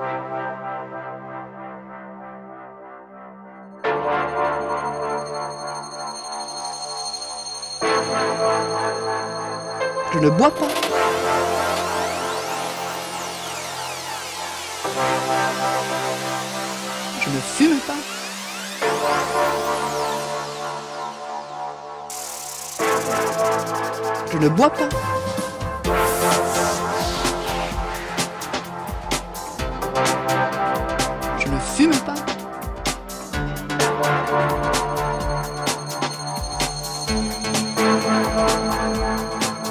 Je ne bois pas. Je ne fume pas. Je ne bois pas.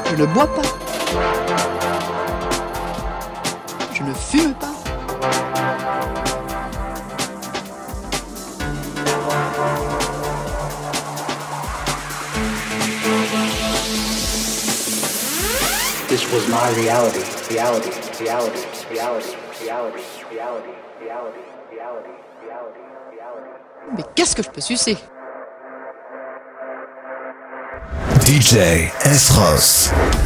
Je ne bois pas. Je ne fume pas. This was my reality, reality, reality, reality, reality, reality, reality, reality. Mais qu'est-ce que je peux sucer? DJ Esros. This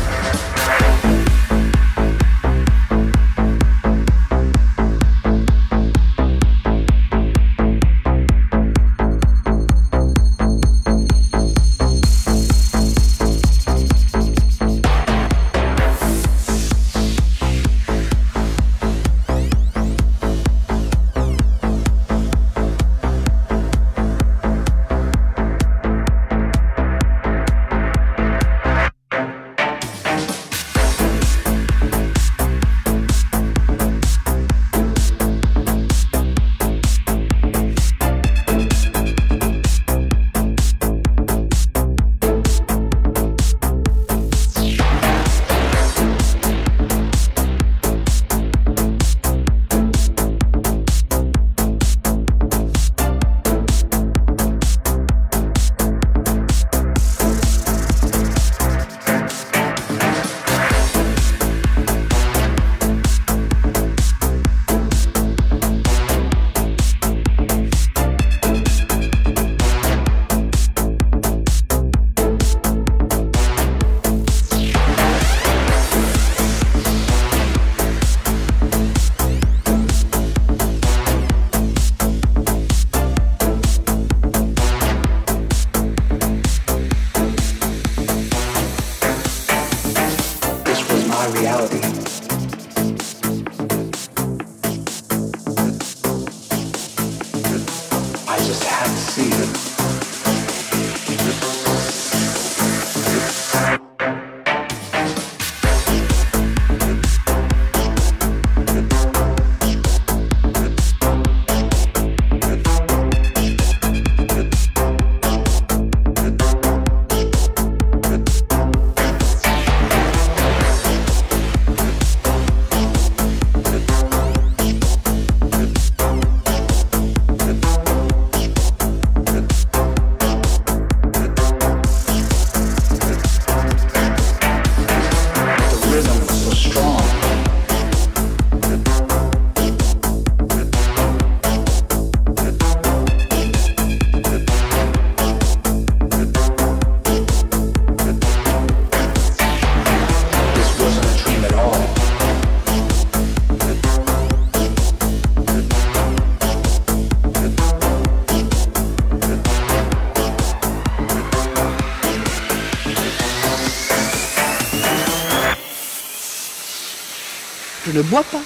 ne bois pas.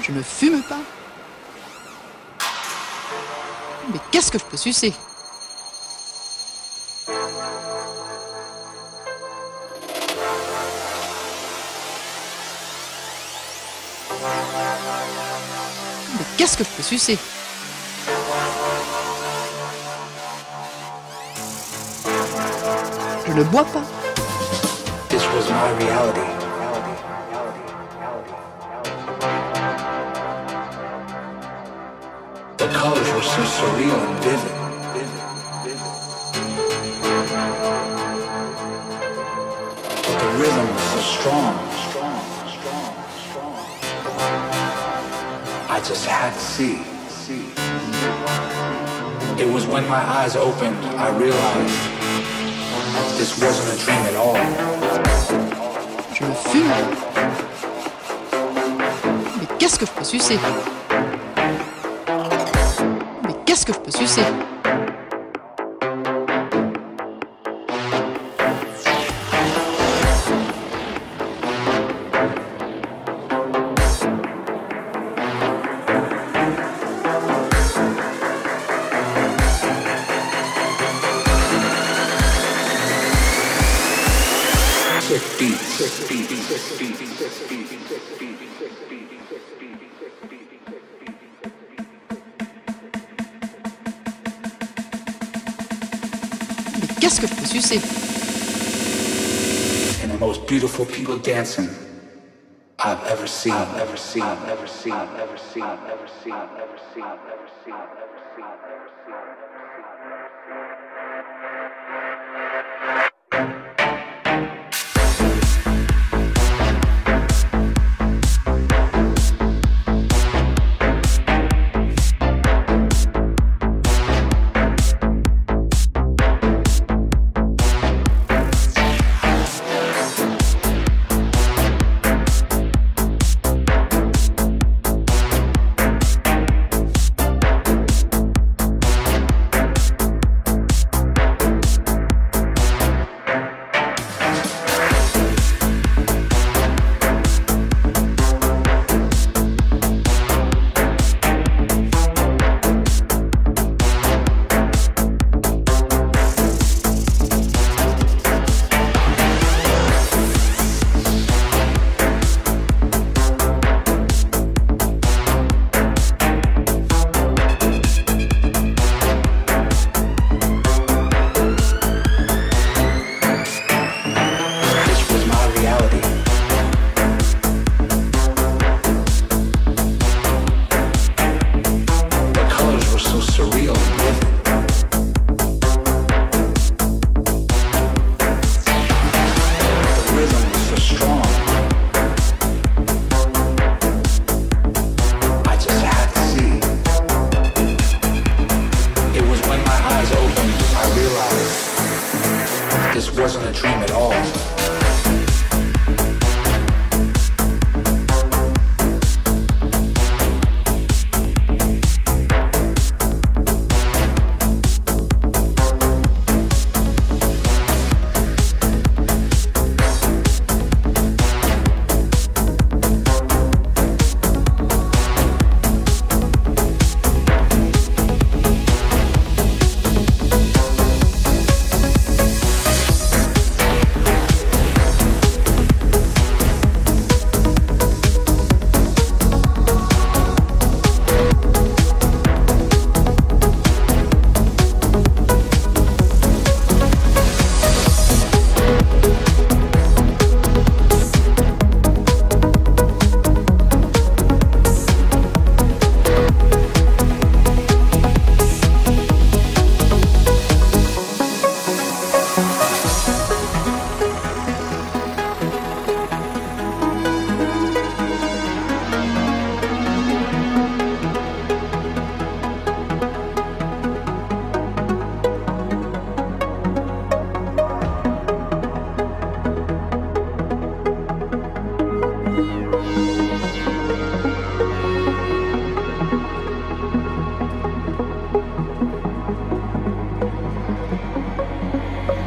Je ne fume pas. Mais qu'est-ce que je peux sucer? Mais qu'est-ce que je peux sucer? Je ne bois pas. So surreal and vivid. But the rhythm was so strong. I just had to see. It was when my eyes opened, I realized this wasn't a dream at all. Je ne fume. Mais qu'est-ce que je peux sucer que je peux sucer? Beautiful people dancing I've ever seen, I've ever seen, I've ever seen, I've ever seen, I've ever seen, I've ever seen, I've ever seen, I've ever seen, I've ever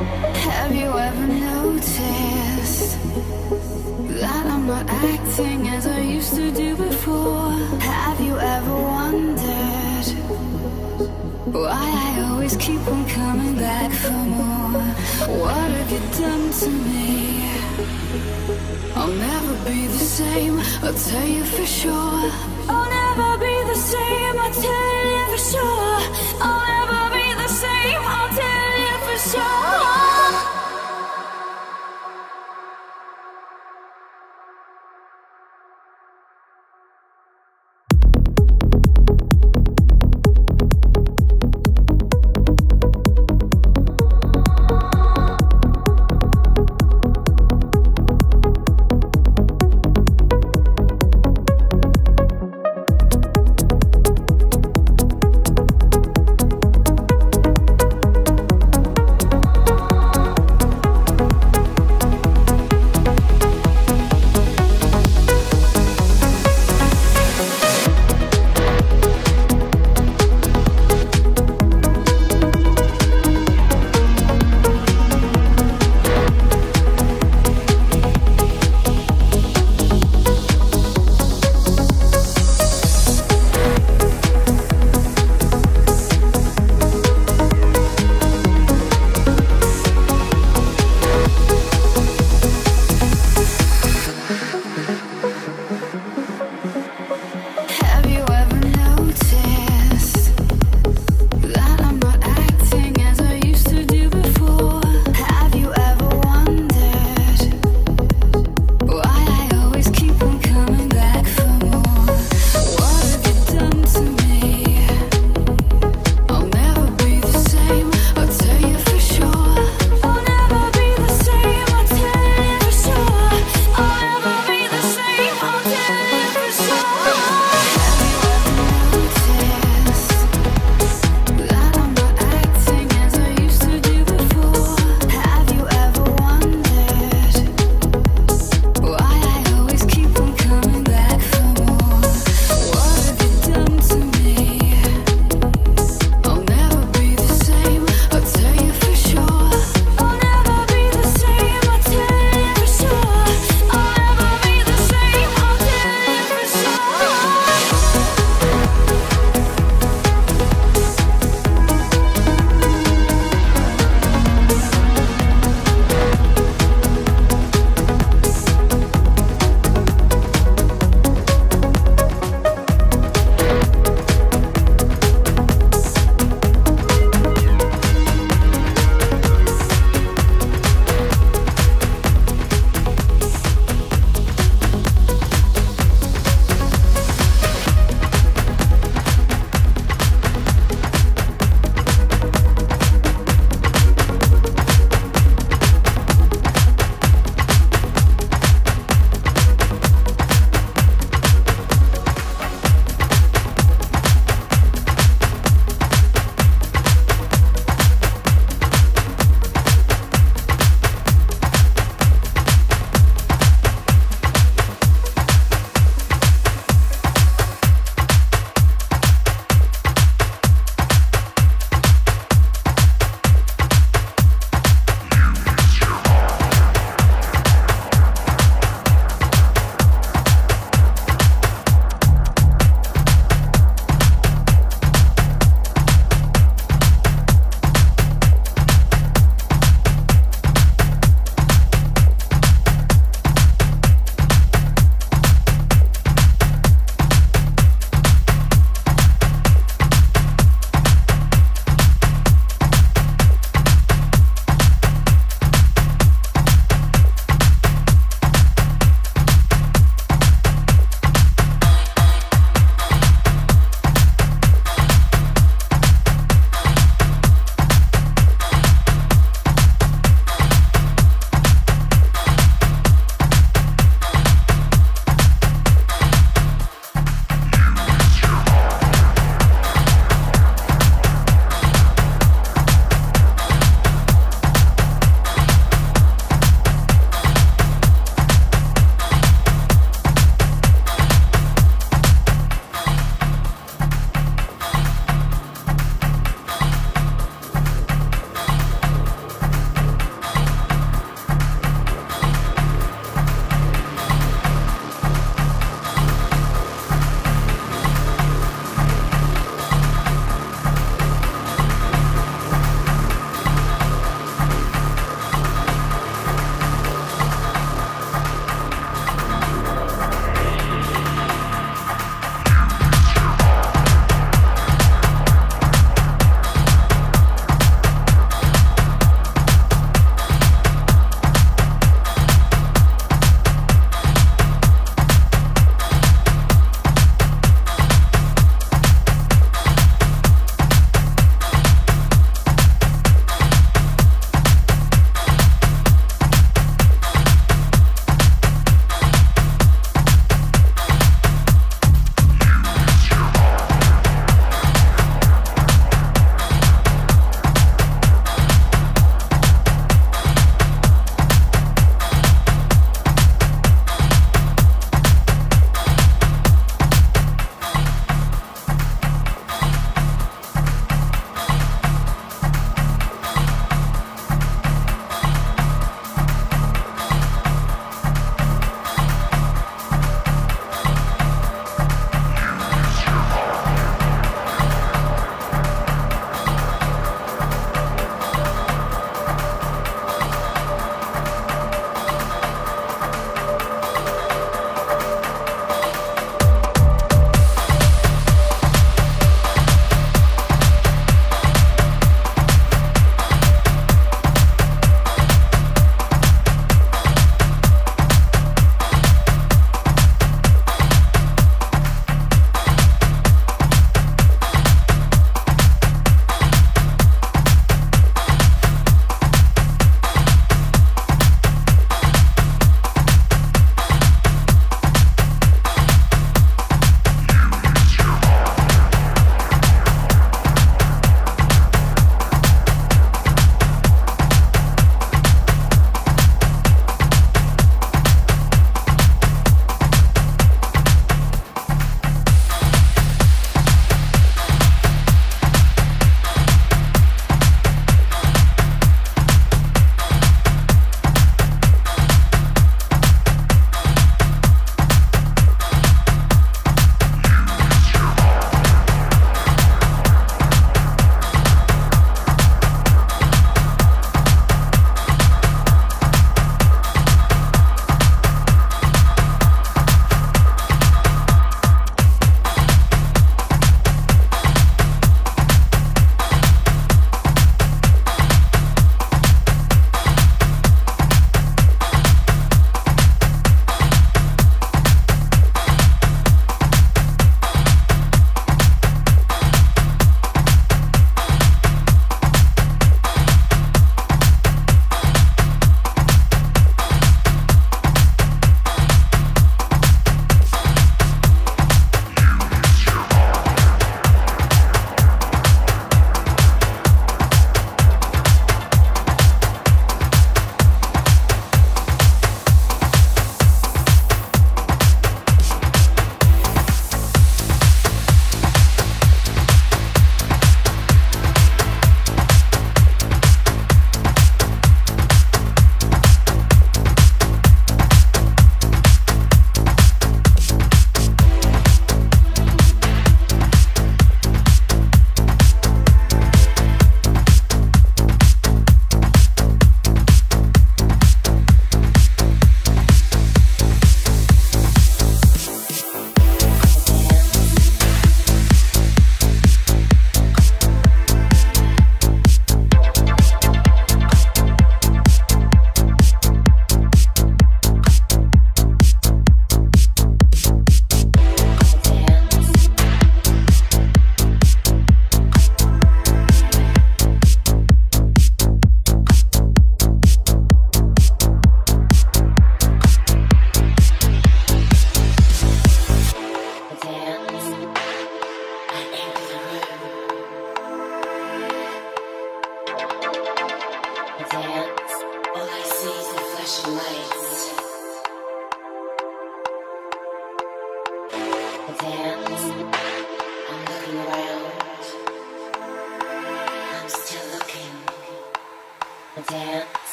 Have you ever noticed that I'm not acting as I used to do before? Have you ever wondered why I always keep on coming back for more? What have you done to me? I'll never be the same, I'll tell you for sure. I'll never be the same, I'll tell you for sure.